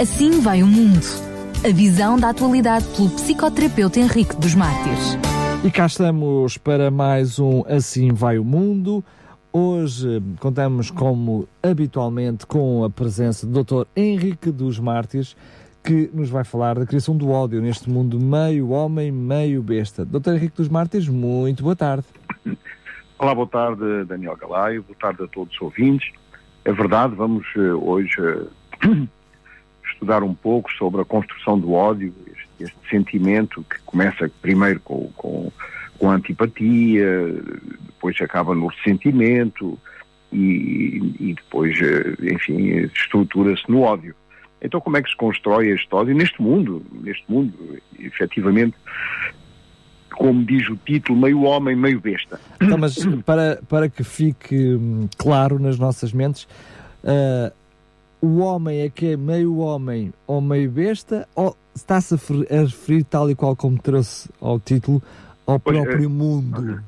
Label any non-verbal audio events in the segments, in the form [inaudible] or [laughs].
Assim vai o mundo. A visão da atualidade pelo psicoterapeuta Henrique dos Mártires. E cá estamos para mais um Assim Vai o Mundo. Hoje contamos, como habitualmente, com a presença do Dr. Henrique dos Mártires, que nos vai falar da criação do ódio neste mundo meio homem, meio besta. Dr. Henrique dos Mártires, muito boa tarde. Olá, boa tarde, Daniel Galaio, boa tarde a todos os ouvintes. É verdade, vamos uh, hoje uh, [clears throat] estudar um pouco sobre a construção do ódio, este, este sentimento que começa primeiro com, com, com a antipatia, depois acaba no ressentimento e, e depois, uh, enfim, estrutura-se no ódio. Então, como é que se constrói este ódio neste mundo? Neste mundo, efetivamente, como diz o título, meio homem, meio besta. Então, mas para, para que fique hum, claro nas nossas mentes, uh, o homem é que é meio homem ou meio besta, ou está-se a referir tal e qual como trouxe ao título, ao pois, próprio uh, mundo?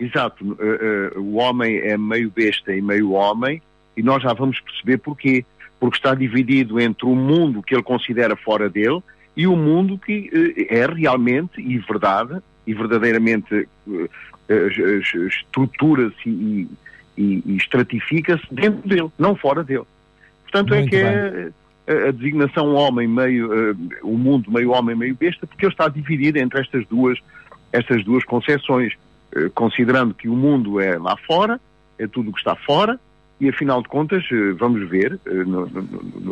Exato. Uh, o homem é meio besta e meio homem, e nós já vamos perceber porquê. Porque está dividido entre o mundo que ele considera fora dele e o mundo que é realmente e verdade e verdadeiramente estrutura-se e, e, e estratifica-se dentro dele, não fora dele. Portanto, é Muito é que bem. é a designação homem meio, uh, o mundo meio homem meio besta, porque ele está dividido entre estas duas, estas duas concepções, uh, considerando que o mundo é lá fora, é tudo o que está fora, e afinal de contas, vamos ver,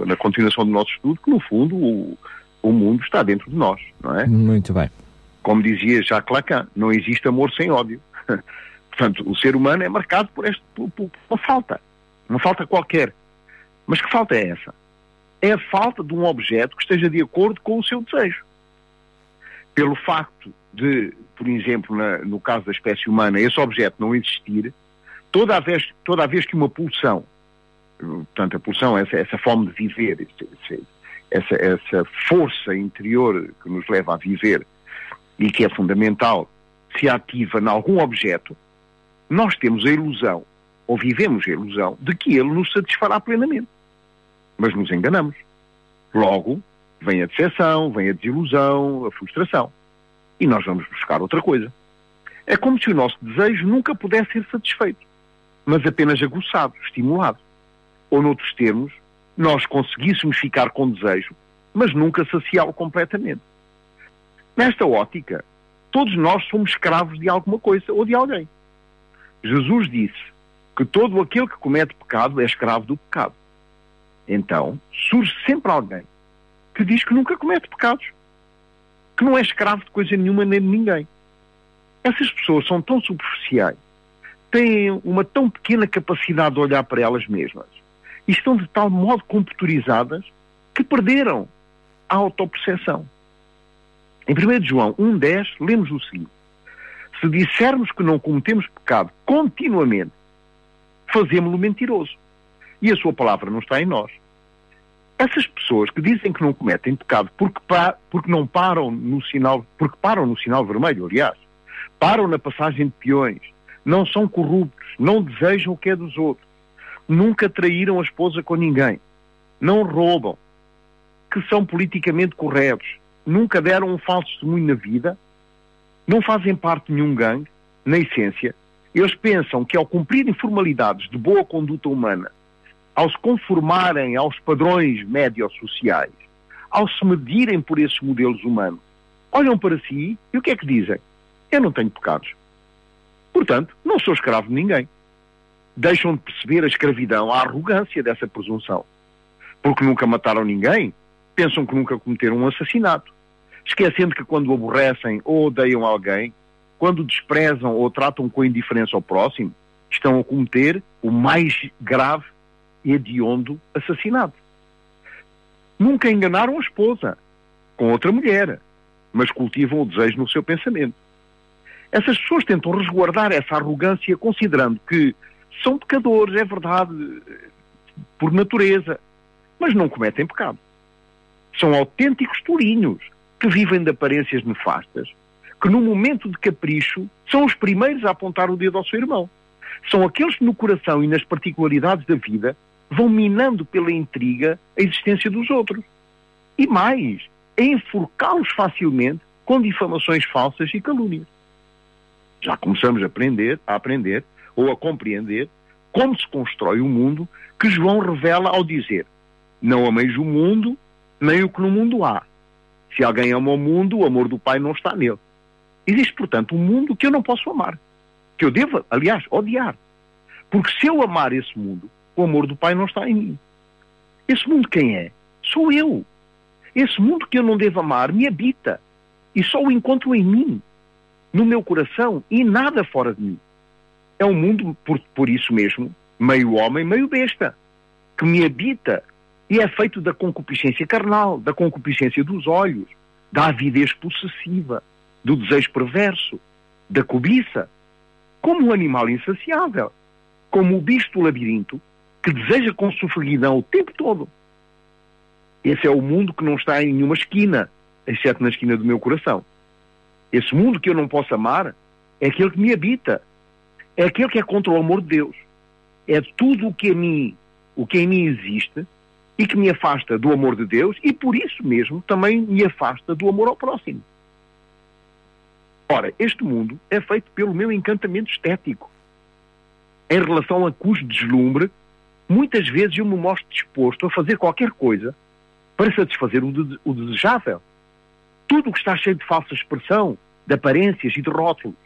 na continuação do nosso estudo, que no fundo o, o mundo está dentro de nós, não é? Muito bem. Como dizia Jacques Lacan, não existe amor sem ódio. [laughs] Portanto, o ser humano é marcado por, este, por, por uma falta, uma falta qualquer. Mas que falta é essa? É a falta de um objeto que esteja de acordo com o seu desejo. Pelo facto de, por exemplo, na, no caso da espécie humana, esse objeto não existir, toda a vez, toda a vez que uma pulsão, portanto, a pulsão, essa, essa fome de viver, essa, essa força interior que nos leva a viver e que é fundamental, se ativa em algum objeto, nós temos a ilusão, ou vivemos a ilusão, de que ele nos satisfará plenamente. Mas nos enganamos. Logo, vem a decepção, vem a desilusão, a frustração. E nós vamos buscar outra coisa. É como se o nosso desejo nunca pudesse ser satisfeito, mas apenas aguçado, estimulado. Ou, noutros termos, nós conseguíssemos ficar com desejo, mas nunca saciá-lo completamente. Nesta ótica, todos nós somos escravos de alguma coisa ou de alguém. Jesus disse que todo aquele que comete pecado é escravo do pecado. Então, surge sempre alguém que diz que nunca comete pecados, que não é escravo de coisa nenhuma nem de ninguém. Essas pessoas são tão superficiais, têm uma tão pequena capacidade de olhar para elas mesmas e estão de tal modo computerizadas que perderam a autoperceção. Em 1 João 1,10, lemos o seguinte: Se dissermos que não cometemos pecado continuamente, fazemos-lo mentiroso. E a sua palavra não está em nós. Essas pessoas que dizem que não cometem pecado porque, pa porque não param no sinal, porque param no sinal vermelho, aliás, param na passagem de peões, não são corruptos, não desejam o que é dos outros, nunca traíram a esposa com ninguém, não roubam, que são politicamente corretos, nunca deram um falso testemunho na vida, não fazem parte de nenhum gangue, na essência, eles pensam que ao cumprirem formalidades de boa conduta humana, ao se conformarem aos padrões médios-sociais, ao se medirem por esses modelos humanos, olham para si e o que é que dizem? Eu não tenho pecados. Portanto, não sou escravo de ninguém deixam de perceber a escravidão, a arrogância dessa presunção. Porque nunca mataram ninguém, pensam que nunca cometeram um assassinato. Esquecendo que quando aborrecem ou odeiam alguém, quando desprezam ou tratam com indiferença ao próximo, estão a cometer o mais grave hediondo assassinato. Nunca enganaram a esposa com outra mulher, mas cultivam o desejo no seu pensamento. Essas pessoas tentam resguardar essa arrogância considerando que são pecadores, é verdade, por natureza, mas não cometem pecado. São autênticos tolinhos que vivem de aparências nefastas, que no momento de capricho são os primeiros a apontar o dedo ao seu irmão. São aqueles que no coração e nas particularidades da vida vão minando pela intriga a existência dos outros. E mais, a enforcá-los facilmente com difamações falsas e calúnias. Já começamos a aprender, a aprender ou a compreender como se constrói o mundo que João revela ao dizer: Não ameis o mundo, nem o que no mundo há. Se alguém ama o mundo, o amor do Pai não está nele. Existe, portanto, um mundo que eu não posso amar, que eu devo, aliás, odiar. Porque se eu amar esse mundo, o amor do Pai não está em mim. Esse mundo quem é? Sou eu. Esse mundo que eu não devo amar me habita e só o encontro em mim, no meu coração e nada fora de mim. É um mundo, por, por isso mesmo, meio homem, meio besta, que me habita e é feito da concupiscência carnal, da concupiscência dos olhos, da avidez possessiva, do desejo perverso, da cobiça, como um animal insaciável, como o bicho do labirinto, que deseja com sofreguidão o tempo todo. Esse é o mundo que não está em nenhuma esquina, exceto na esquina do meu coração. Esse mundo que eu não posso amar é aquele que me habita, é aquele que é contra o amor de Deus. É tudo o que, a mim, o que em mim existe e que me afasta do amor de Deus e por isso mesmo também me afasta do amor ao próximo. Ora, este mundo é feito pelo meu encantamento estético. Em relação a cujo deslumbre, muitas vezes eu me mostro disposto a fazer qualquer coisa para satisfazer o, de o desejável. Tudo o que está cheio de falsa expressão, de aparências e de rótulos.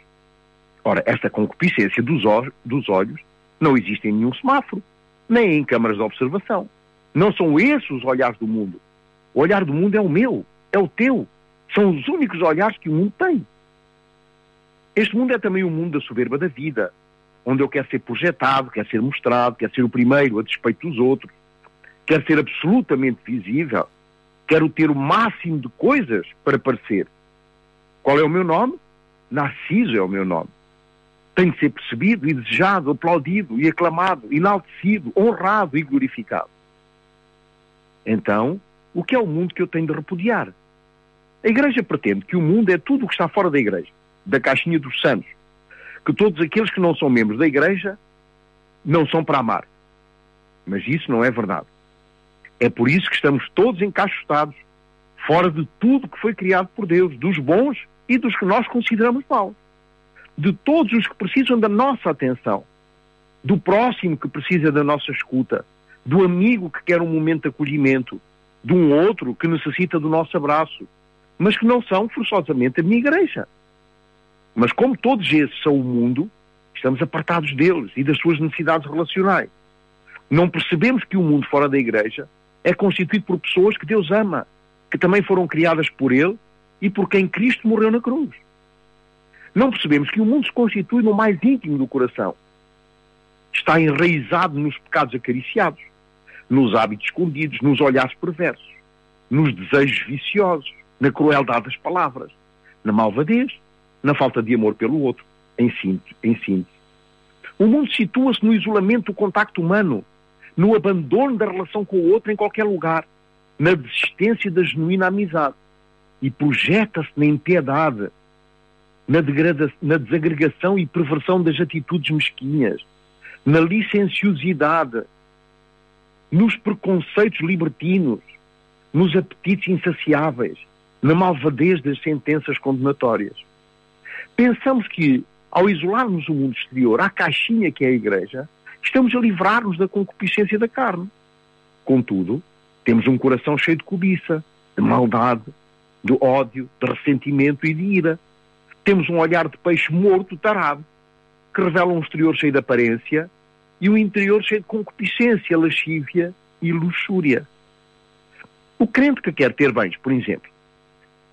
Ora, esta concupiscência dos, dos olhos não existe em nenhum semáforo, nem em câmaras de observação. Não são esses os olhares do mundo. O olhar do mundo é o meu, é o teu. São os únicos olhares que o mundo tem. Este mundo é também o mundo da soberba da vida, onde eu quero ser projetado, quero ser mostrado, quero ser o primeiro a despeito dos outros, quero ser absolutamente visível, quero ter o máximo de coisas para parecer. Qual é o meu nome? Narciso é o meu nome. Tenho de ser percebido e desejado, aplaudido e aclamado, enaltecido, honrado e glorificado. Então, o que é o mundo que eu tenho de repudiar? A Igreja pretende que o mundo é tudo o que está fora da Igreja, da caixinha dos santos. Que todos aqueles que não são membros da Igreja não são para amar. Mas isso não é verdade. É por isso que estamos todos encaixotados, fora de tudo que foi criado por Deus, dos bons e dos que nós consideramos maus. De todos os que precisam da nossa atenção, do próximo que precisa da nossa escuta, do amigo que quer um momento de acolhimento, de um outro que necessita do nosso abraço, mas que não são forçosamente a minha igreja. Mas como todos esses são o mundo, estamos apartados deles e das suas necessidades relacionais. Não percebemos que o mundo fora da igreja é constituído por pessoas que Deus ama, que também foram criadas por Ele e por quem Cristo morreu na cruz. Não percebemos que o mundo se constitui no mais íntimo do coração. Está enraizado nos pecados acariciados nos hábitos escondidos, nos olhares perversos, nos desejos viciosos, na crueldade das palavras, na malvadez, na falta de amor pelo outro, em síntese. Em síntese. O mundo situa-se no isolamento do contacto humano, no abandono da relação com o outro em qualquer lugar, na desistência da genuína amizade e projeta-se na impiedade, na, na desagregação e perversão das atitudes mesquinhas, na licenciosidade, nos preconceitos libertinos, nos apetites insaciáveis, na malvadez das sentenças condenatórias. Pensamos que, ao isolarmos o mundo exterior à caixinha que é a Igreja, estamos a livrar-nos da concupiscência da carne. Contudo, temos um coração cheio de cobiça, de maldade, de ódio, de ressentimento e de ira. Temos um olhar de peixe morto, tarado, que revela um exterior cheio de aparência e um interior cheio de concupiscência, lascívia e luxúria. O crente que quer ter bens, por exemplo,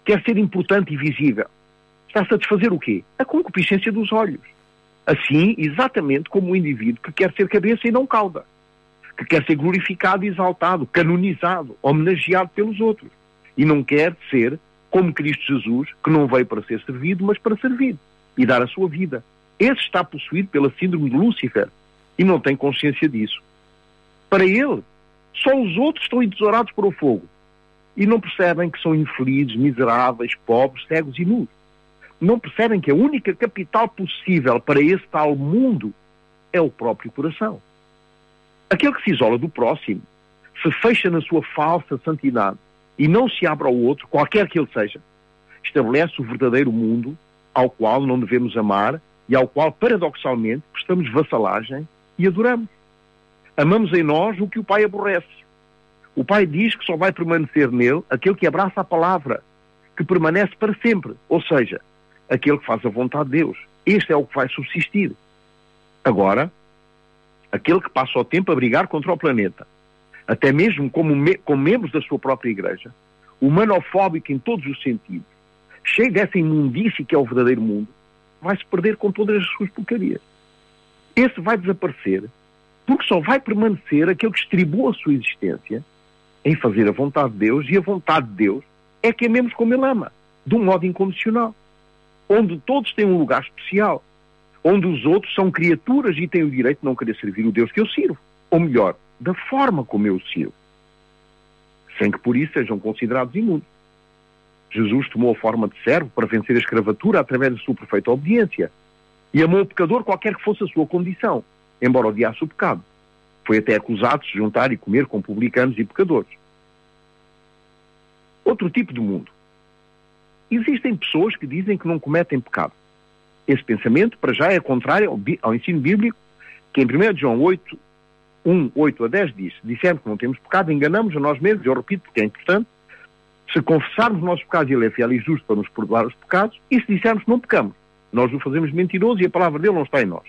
quer ser importante e visível, está a satisfazer o quê? A concupiscência dos olhos. Assim, exatamente como o indivíduo que quer ser cabeça e não cauda, que quer ser glorificado exaltado, canonizado, homenageado pelos outros, e não quer ser como Cristo Jesus, que não veio para ser servido, mas para servir e dar a sua vida. Esse está possuído pela síndrome de Lúcifer, e não tem consciência disso. Para ele, só os outros estão entesourados para o fogo e não percebem que são infelizes, miseráveis, pobres, cegos e nus. Não percebem que a única capital possível para esse tal mundo é o próprio coração. Aquele que se isola do próximo, se fecha na sua falsa santidade e não se abre ao outro, qualquer que ele seja, estabelece o verdadeiro mundo ao qual não devemos amar e ao qual, paradoxalmente, prestamos vassalagem e adoramos. Amamos em nós o que o Pai aborrece. O Pai diz que só vai permanecer nele aquele que abraça a palavra, que permanece para sempre, ou seja, aquele que faz a vontade de Deus. Este é o que vai subsistir. Agora, aquele que passa o tempo a brigar contra o planeta, até mesmo como, me como membros da sua própria igreja, humanofóbico em todos os sentidos, cheio dessa imundície que é o verdadeiro mundo, vai se perder com todas as suas porcarias. Esse vai desaparecer, porque só vai permanecer aquele que estribou a sua existência em fazer a vontade de Deus, e a vontade de Deus é que amemos como Ele ama, de um modo incondicional, onde todos têm um lugar especial, onde os outros são criaturas e têm o direito de não querer servir o Deus que eu sirvo, ou melhor, da forma como eu sirvo, sem que por isso sejam considerados imundos. Jesus tomou a forma de servo para vencer a escravatura através da sua perfeita obediência. E amou o pecador qualquer que fosse a sua condição, embora odiasse o pecado. Foi até acusado de se juntar e comer com publicanos e pecadores. Outro tipo de mundo. Existem pessoas que dizem que não cometem pecado. Esse pensamento, para já, é contrário ao, ao ensino bíblico, que em 1 João 8, 1, 8 a 10 diz: Dissemos que não temos pecado, enganamos a nós mesmos, eu repito porque é importante, se confessarmos os nossos pecados, Ele é fiel e justo para nos perdoar os pecados, e se dissermos que não pecamos, nós o fazemos mentiroso e a palavra dele não está em nós.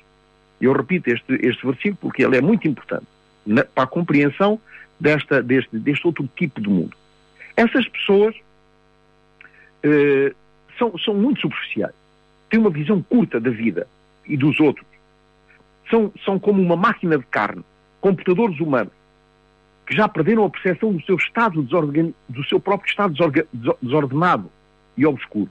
Eu repito este, este versículo porque ele é muito importante na, para a compreensão desta, deste, deste outro tipo de mundo. Essas pessoas eh, são, são muito superficiais, têm uma visão curta da vida e dos outros. São, são como uma máquina de carne, computadores humanos que já perderam a percepção do seu estado do seu próprio estado desordenado e obscuro.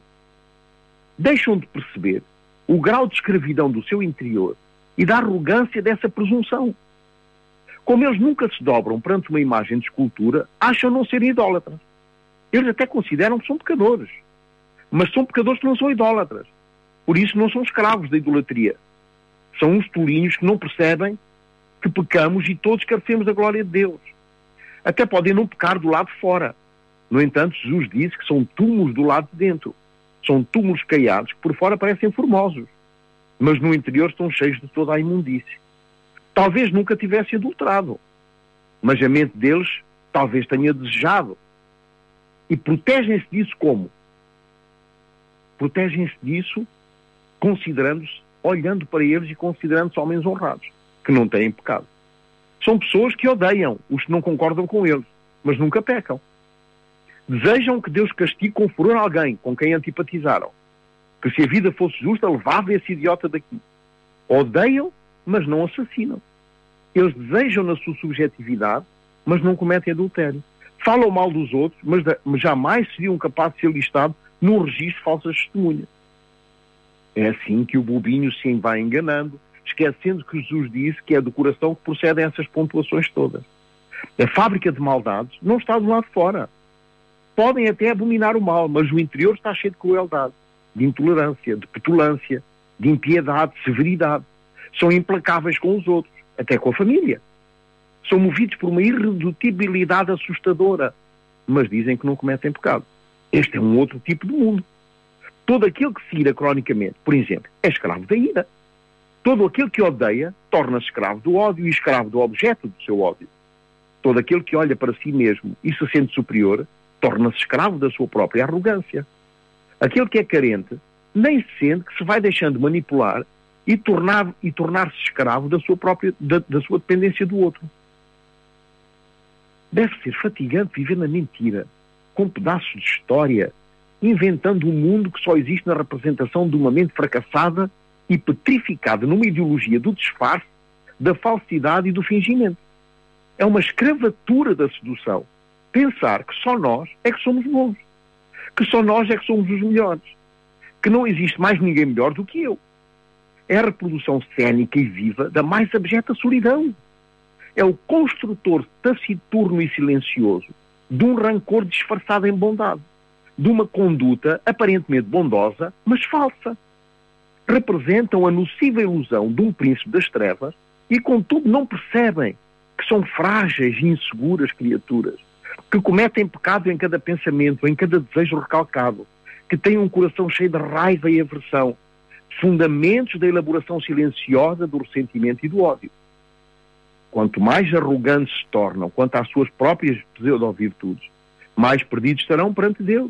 Deixam de perceber o grau de escravidão do seu interior e da arrogância dessa presunção. Como eles nunca se dobram perante uma imagem de escultura, acham não serem idólatras. Eles até consideram que são pecadores. Mas são pecadores que não são idólatras. Por isso não são escravos da idolatria. São uns tolinhos que não percebem que pecamos e todos carecemos da glória de Deus. Até podem não pecar do lado de fora. No entanto, Jesus disse que são túmulos do lado de dentro. São túmulos caiados que por fora parecem formosos, mas no interior estão cheios de toda a imundície. Talvez nunca tivesse adulterado, mas a mente deles talvez tenha desejado. E protegem-se disso como? Protegem-se disso considerando-se, olhando para eles e considerando-se homens honrados, que não têm pecado. São pessoas que odeiam os que não concordam com eles, mas nunca pecam. Desejam que Deus castigue com furor alguém com quem antipatizaram. Que se a vida fosse justa, levava esse idiota daqui. Odeiam, mas não assassinam. Eles desejam na sua subjetividade, mas não cometem adultério. Falam mal dos outros, mas, jamais seriam capazes de ser listados num registro de falsas testemunhas. É assim que o bobinho se vai enganando, esquecendo que Jesus disse que é do coração que procedem essas pontuações todas. A fábrica de maldades não está do lado de fora. Podem até abominar o mal, mas o interior está cheio de crueldade, de intolerância, de petulância, de impiedade, de severidade. São implacáveis com os outros, até com a família. São movidos por uma irredutibilidade assustadora, mas dizem que não cometem pecado. Este é um outro tipo de mundo. Todo aquele que se ira cronicamente, por exemplo, é escravo da ira. Todo aquele que odeia torna-se escravo do ódio e escravo do objeto do seu ódio. Todo aquele que olha para si mesmo e se sente superior torna-se escravo da sua própria arrogância. Aquele que é carente nem sente que se vai deixando manipular e tornar tornar-se escravo da sua própria da, da sua dependência do outro. Deve ser fatigante viver na mentira, com pedaços de história, inventando um mundo que só existe na representação de uma mente fracassada e petrificado numa ideologia do disfarce, da falsidade e do fingimento. É uma escravatura da sedução. Pensar que só nós é que somos bons, que só nós é que somos os melhores, que não existe mais ninguém melhor do que eu. É a reprodução cénica e viva da mais abjeta solidão. É o construtor taciturno e silencioso de um rancor disfarçado em bondade, de uma conduta aparentemente bondosa, mas falsa representam a nociva ilusão de um príncipe das trevas e, contudo, não percebem que são frágeis e inseguras criaturas, que cometem pecado em cada pensamento, em cada desejo recalcado, que têm um coração cheio de raiva e aversão, fundamentos da elaboração silenciosa do ressentimento e do ódio. Quanto mais arrogantes se tornam quanto às suas próprias pseudo-virtudes, mais perdidos estarão perante Deus.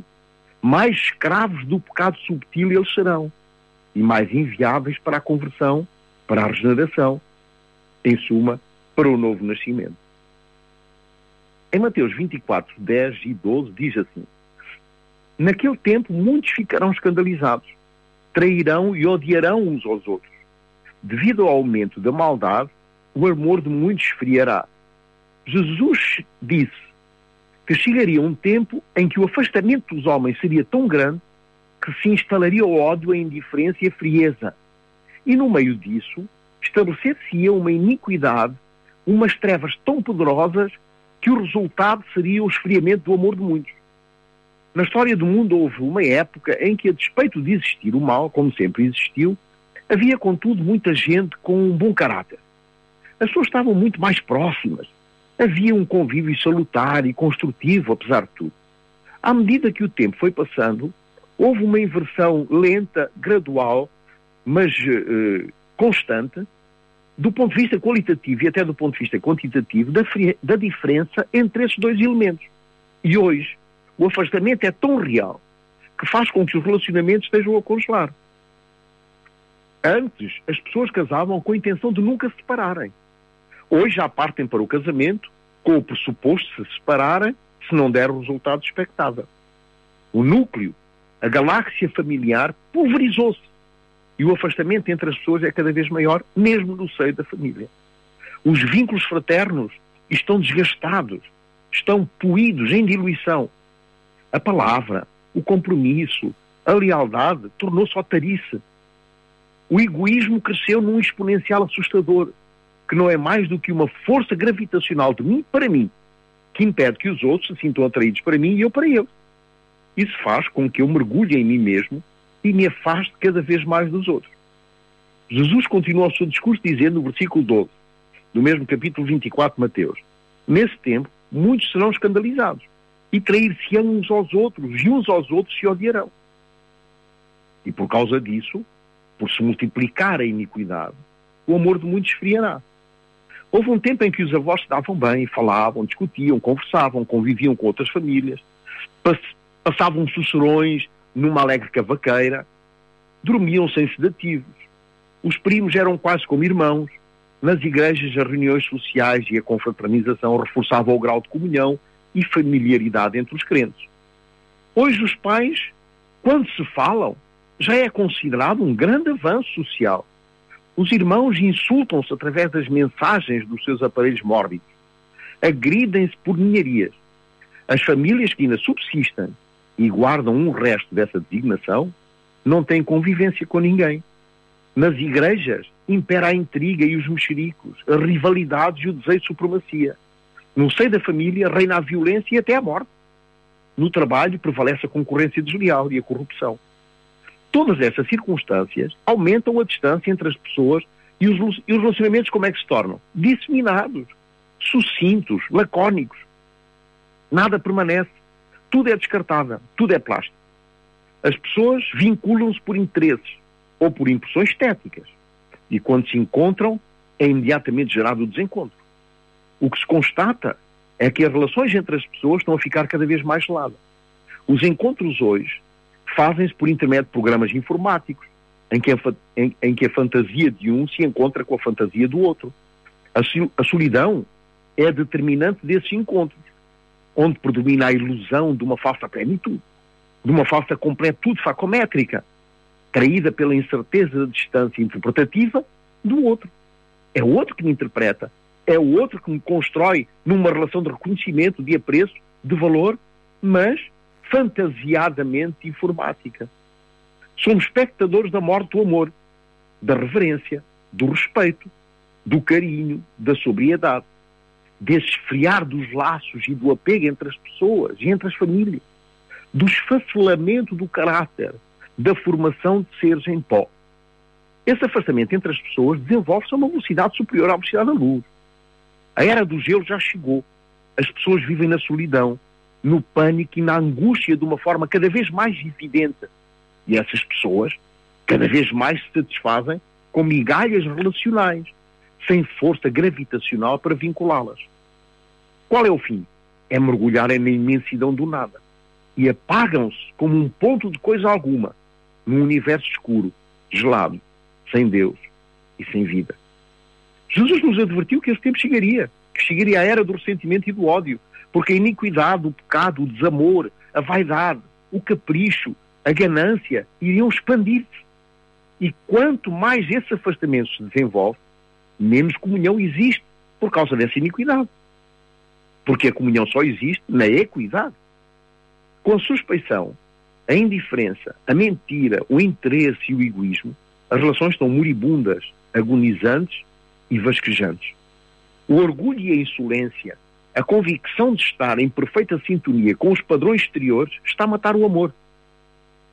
Mais escravos do pecado subtil eles serão. E mais inviáveis para a conversão, para a regeneração, em suma, para o novo nascimento. Em Mateus 24, 10 e 12 diz assim: Naquele tempo muitos ficarão escandalizados, trairão e odiarão uns aos outros. Devido ao aumento da maldade, o amor de muitos esfriará. Jesus disse que chegaria um tempo em que o afastamento dos homens seria tão grande que se instalaria o ódio, a indiferença e a frieza. E no meio disso, estabelecer-se-ia uma iniquidade, umas trevas tão poderosas que o resultado seria o esfriamento do amor de muitos. Na história do mundo houve uma época em que, a despeito de existir o mal, como sempre existiu, havia, contudo, muita gente com um bom caráter. As pessoas estavam muito mais próximas. Havia um convívio salutar e construtivo, apesar de tudo. À medida que o tempo foi passando, houve uma inversão lenta, gradual, mas uh, constante, do ponto de vista qualitativo e até do ponto de vista quantitativo, da, da diferença entre esses dois elementos. E hoje, o afastamento é tão real que faz com que os relacionamentos estejam a congelar. Antes, as pessoas casavam com a intenção de nunca se separarem. Hoje já partem para o casamento com o pressuposto de se separarem se não der o resultado expectável. O núcleo, a galáxia familiar, pulverizou-se. E o afastamento entre as pessoas é cada vez maior, mesmo no seio da família. Os vínculos fraternos estão desgastados, estão poídos em diluição. A palavra, o compromisso, a lealdade tornou-se otarice. O egoísmo cresceu num exponencial assustador, que não é mais do que uma força gravitacional de mim para mim, que impede que os outros se sintam atraídos para mim e eu para eles. Isso faz com que eu mergulhe em mim mesmo e me afaste cada vez mais dos outros. Jesus continua o seu discurso dizendo no versículo 12, do mesmo capítulo 24 de Mateus: Nesse tempo, muitos serão escandalizados e trair-se-ão uns aos outros, e uns aos outros se odiarão. E por causa disso, por se multiplicar a iniquidade, o amor de muitos esfriará. Houve um tempo em que os avós se davam bem, falavam, discutiam, conversavam, conviviam com outras famílias, passavam sucerões numa alegre cavaqueira, dormiam sem sedativos. Os primos eram quase como irmãos. Nas igrejas, as reuniões sociais e a confraternização reforçavam o grau de comunhão e familiaridade entre os crentes. Hoje, os pais, quando se falam, já é considerado um grande avanço social. Os irmãos insultam-se através das mensagens dos seus aparelhos mórbidos. Agridem-se por ninharias. As famílias que ainda subsistem e guardam um resto dessa designação não têm convivência com ninguém. Nas igrejas impera a intriga e os mexericos, as rivalidades e o desejo de supremacia. No seio da família reina a violência e até a morte. No trabalho prevalece a concorrência desleal e a corrupção. Todas essas circunstâncias aumentam a distância entre as pessoas e os, e os relacionamentos como é que se tornam? Disseminados, sucintos, lacónicos. Nada permanece. Tudo é descartável, tudo é plástico. As pessoas vinculam-se por interesses ou por impressões estéticas. E quando se encontram, é imediatamente gerado o desencontro. O que se constata é que as relações entre as pessoas estão a ficar cada vez mais geladas. Os encontros hoje fazem-se por intermédio de programas informáticos, em que, a, em, em que, a, fantasia de um se encontra com a fantasia do outro. A, a solidão é determinante desses encontros, onde predomina a ilusão de uma falsa plenitude, de uma falsa completude facométrica, traída pela incerteza da distância interpretativa do outro. É o outro que me interpreta, é o outro que me constrói numa relação de reconhecimento, de apreço, de valor, mas fantasiadamente informática. Somos espectadores da morte do amor, da reverência, do respeito, do carinho, da sobriedade, desse esfriar dos laços e do apego entre as pessoas e entre as famílias, do esfacelamento do caráter, da formação de seres em pó. Esse afastamento entre as pessoas desenvolve-se a uma velocidade superior à velocidade da luz. A era do gelo já chegou. As pessoas vivem na solidão, no pânico e na angústia de uma forma cada vez mais evidente. E essas pessoas cada vez mais se satisfazem com migalhas relacionais, sem força gravitacional para vinculá-las. Qual é o fim? É mergulharem na imensidão do nada e apagam-se como um ponto de coisa alguma num universo escuro, gelado, sem Deus e sem vida. Jesus nos advertiu que esse tempo chegaria, que chegaria a era do ressentimento e do ódio, porque a iniquidade, o pecado, o desamor, a vaidade, o capricho, a ganância iriam expandir-se. E quanto mais esse afastamento se desenvolve, menos comunhão existe por causa dessa iniquidade. Porque a comunhão só existe na equidade. Com a suspeição, a indiferença, a mentira, o interesse e o egoísmo, as relações estão moribundas, agonizantes e vasquejantes. O orgulho e a insolência, a convicção de estar em perfeita sintonia com os padrões exteriores, está a matar o amor.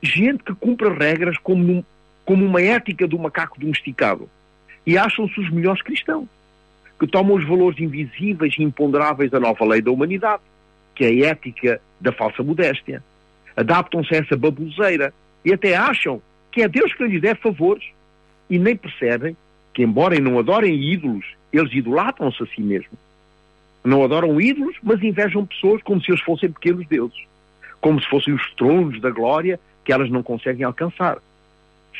Gente que cumpre regras como, num, como uma ética do macaco domesticado e acham-se os melhores cristãos, que tomam os valores invisíveis e imponderáveis da nova lei da humanidade, que é a ética da falsa modéstia. Adaptam-se a essa baboseira e até acham que é Deus que lhes deve favores e nem percebem que, embora não adorem ídolos, eles idolatram-se a si mesmos. Não adoram ídolos, mas invejam pessoas como se eles fossem pequenos deuses, como se fossem os tronos da glória que elas não conseguem alcançar,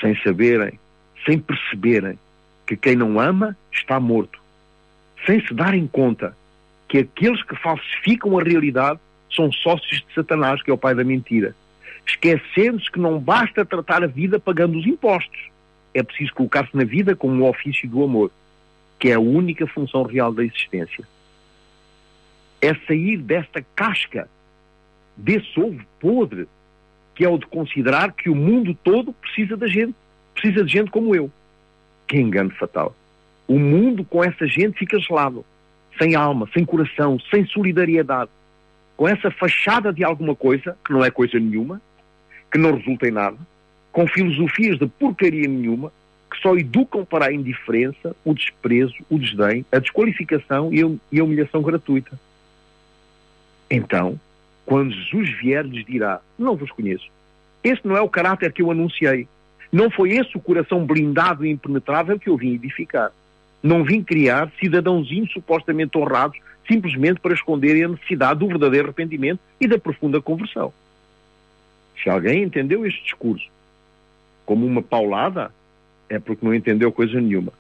sem saberem, sem perceberem que quem não ama está morto, sem se darem conta que aqueles que falsificam a realidade são sócios de Satanás, que é o pai da mentira, esquecendo-se que não basta tratar a vida pagando os impostos, é preciso colocar-se na vida como o ofício do amor, que é a única função real da existência. É sair desta casca, desse ovo podre, que é o de considerar que o mundo todo precisa da gente, precisa de gente como eu. Que engano fatal. O mundo com essa gente fica gelado, sem alma, sem coração, sem solidariedade, com essa fachada de alguma coisa, que não é coisa nenhuma, que não resulta em nada, com filosofias de porcaria nenhuma, que só educam para a indiferença, o desprezo, o desdém, a desqualificação e a humilhação gratuita. Então, quando Jesus vier, lhes dirá: Não vos conheço. Este não é o caráter que eu anunciei. Não foi esse o coração blindado e impenetrável que eu vim edificar. Não vim criar cidadãozinhos supostamente honrados simplesmente para esconderem a necessidade do verdadeiro arrependimento e da profunda conversão. Se alguém entendeu este discurso como uma paulada, é porque não entendeu coisa nenhuma.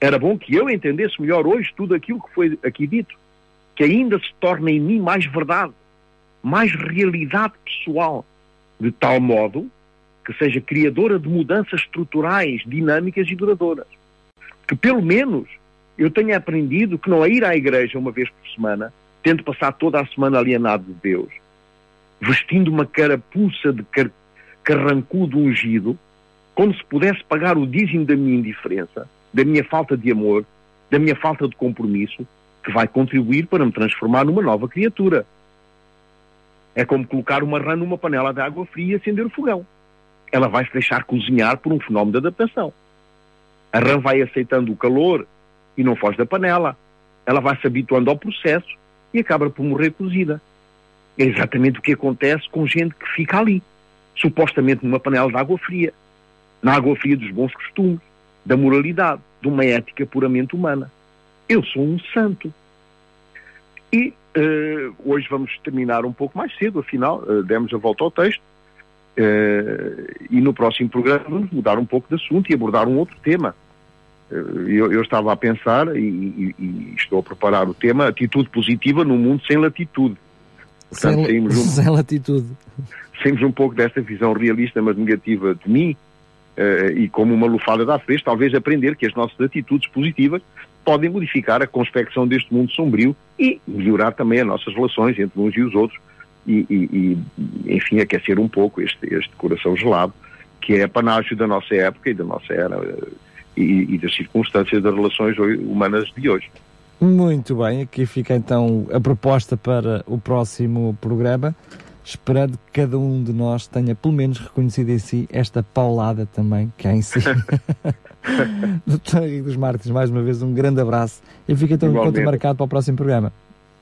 Era bom que eu entendesse melhor hoje tudo aquilo que foi aqui dito, que ainda se torna em mim mais verdade, mais realidade pessoal, de tal modo que seja criadora de mudanças estruturais, dinâmicas e duradouras. Que pelo menos eu tenha aprendido que não é ir à igreja uma vez por semana, tendo passado toda a semana alienado de Deus, vestindo uma carapuça de car carrancudo ungido, como se pudesse pagar o dízimo da minha indiferença, da minha falta de amor, da minha falta de compromisso, que vai contribuir para me transformar numa nova criatura. É como colocar uma rã numa panela de água fria e acender o fogão. Ela vai se deixar cozinhar por um fenómeno de adaptação. A rã vai aceitando o calor e não foge da panela. Ela vai se habituando ao processo e acaba por morrer cozida. É exatamente o que acontece com gente que fica ali, supostamente numa panela de água fria, na água fria dos bons costumes, da moralidade, de uma ética puramente humana. Eu sou um santo. E uh, hoje vamos terminar um pouco mais cedo, afinal, uh, demos a volta ao texto. Uh, e no próximo programa vamos mudar um pouco de assunto e abordar um outro tema. Eu, eu, estava a pensar e, e, e, estou a preparar o tema atitude positiva no mundo sem latitude. Portanto, sem, um, [laughs] sem latitude. Saímos um pouco desta visão realista, mas negativa de mim, uh, e como uma lufada da frente, talvez aprender que as nossas atitudes positivas podem modificar a conspecção deste mundo sombrio e melhorar também as nossas relações entre uns e os outros e, e, e enfim, aquecer um pouco este, este coração gelado, que é a panágio da nossa época e da nossa era e, e das circunstâncias das relações humanas de hoje. Muito bem, aqui fica então a proposta para o próximo programa esperando que cada um de nós tenha pelo menos reconhecido em si esta paulada também que há em si. [laughs] Doutor Henrique dos Martins, mais uma vez um grande abraço e fica então um encontro marcado para o próximo programa.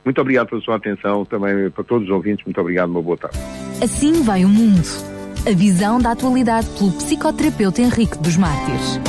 Muito obrigado pela sua atenção, também para todos os ouvintes, muito obrigado, uma boa tarde. Assim vai o mundo. A visão da atualidade pelo psicoterapeuta Henrique dos Mártires.